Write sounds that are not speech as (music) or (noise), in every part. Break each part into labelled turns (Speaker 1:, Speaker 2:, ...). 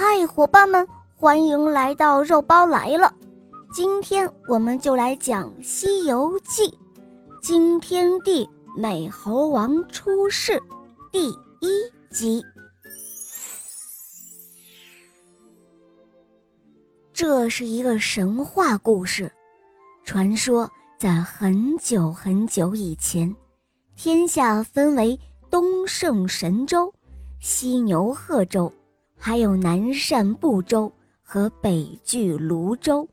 Speaker 1: 嗨，伙伴们，欢迎来到肉包来了。今天我们就来讲《西游记》，惊天地美猴王出世第一集。这是一个神话故事，传说在很久很久以前，天下分为东胜神州、西牛贺州。还有南赡部洲和北距泸州，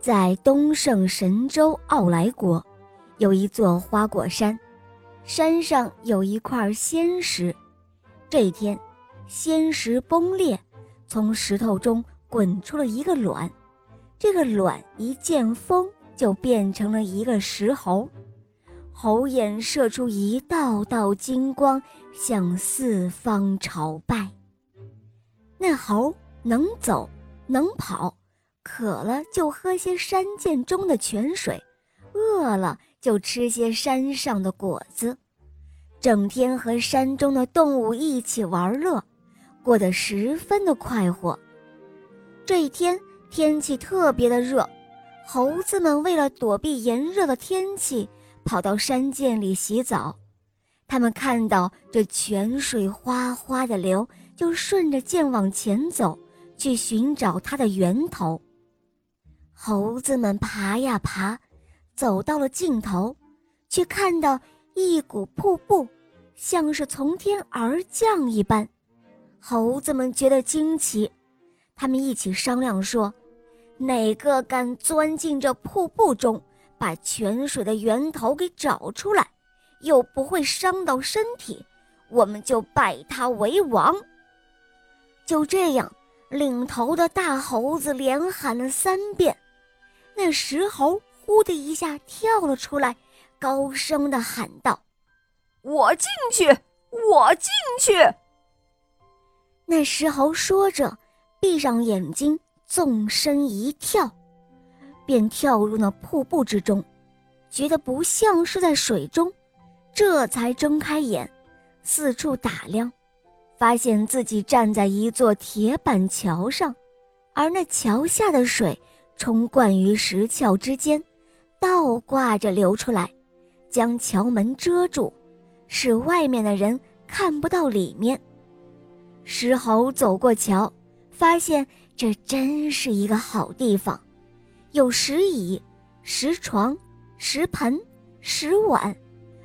Speaker 1: 在东胜神州傲来国，有一座花果山，山上有一块仙石。这一天，仙石崩裂，从石头中滚出了一个卵，这个卵一见风就变成了一个石猴，猴眼射出一道道金光，向四方朝拜。那猴能走，能跑，渴了就喝些山涧中的泉水，饿了就吃些山上的果子，整天和山中的动物一起玩乐，过得十分的快活。这一天天气特别的热，猴子们为了躲避炎热的天气，跑到山涧里洗澡。他们看到这泉水哗哗的流。就顺着剑往前走，去寻找它的源头。猴子们爬呀爬，走到了尽头，却看到一股瀑布，像是从天而降一般。猴子们觉得惊奇，他们一起商量说：“哪个敢钻进这瀑布中，把泉水的源头给找出来，又不会伤到身体，我们就拜他为王。”就这样，领头的大猴子连喊了三遍，那石猴呼的一下跳了出来，高声的喊道：“
Speaker 2: 我进去，我进去！”
Speaker 1: 那石猴说着，闭上眼睛，纵身一跳，便跳入那瀑布之中，觉得不像是在水中，这才睁开眼，四处打量。发现自己站在一座铁板桥上，而那桥下的水冲灌于石壳之间，倒挂着流出来，将桥门遮住，使外面的人看不到里面。石猴走过桥，发现这真是一个好地方，有石椅、石床、石盆、石碗，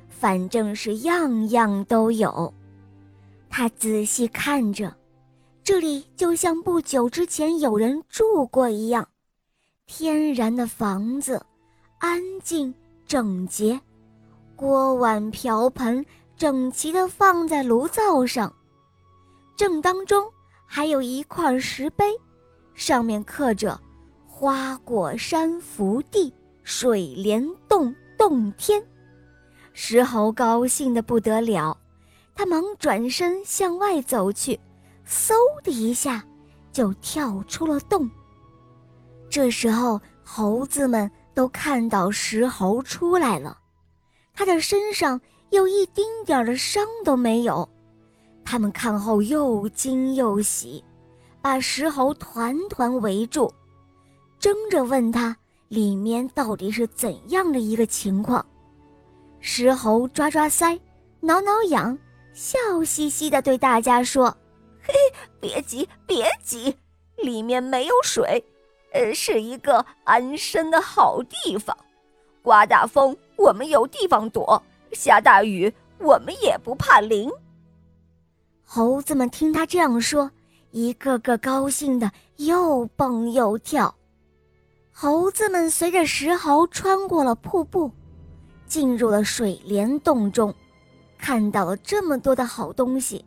Speaker 1: 反正是样样都有。他仔细看着，这里就像不久之前有人住过一样，天然的房子，安静整洁，锅碗瓢盆整齐地放在炉灶上，正当中还有一块石碑，上面刻着“花果山福地，水帘洞洞天”，石猴高兴得不得了。他忙转身向外走去，嗖的一下，就跳出了洞。这时候，猴子们都看到石猴出来了，他的身上又一丁点儿的伤都没有。他们看后又惊又喜，把石猴团团围住，争着问他里面到底是怎样的一个情况。石猴抓抓腮，挠挠痒。笑嘻嘻地对大家说：“ (laughs)
Speaker 2: 嘿，别急，别急，里面没有水，呃，是一个安身的好地方。刮大风，我们有地方躲；下大雨，我们也不怕淋。”
Speaker 1: 猴子们听他这样说，一个个高兴的又蹦又跳。猴子们随着石猴穿过了瀑布，进入了水帘洞中。看到了这么多的好东西，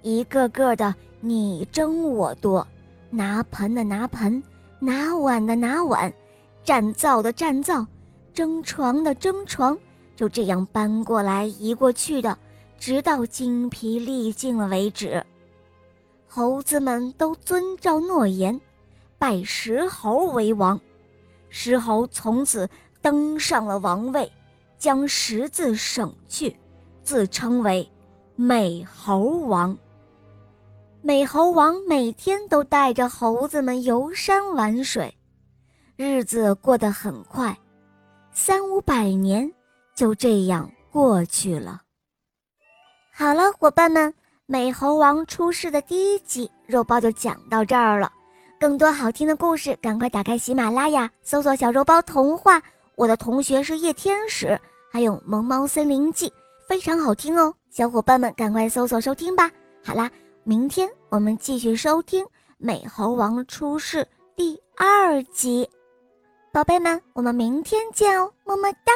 Speaker 1: 一个个的你争我夺，拿盆的拿盆，拿碗的拿碗，占灶的占灶，争床的争床，就这样搬过来移过去的，直到精疲力尽了为止。猴子们都遵照诺言，拜石猴为王，石猴从此登上了王位，将十字省去。自称为美猴王。美猴王每天都带着猴子们游山玩水，日子过得很快，三五百年就这样过去了。好了，伙伴们，美猴王出世的第一集肉包就讲到这儿了。更多好听的故事，赶快打开喜马拉雅，搜索“小肉包童话”。我的同学是夜天使，还有《萌猫森林记》，非常好听哦。小伙伴们，赶快搜索收听吧。好啦，明天我们继续收听《美猴王出世》第二集。宝贝们，我们明天见哦，么么哒。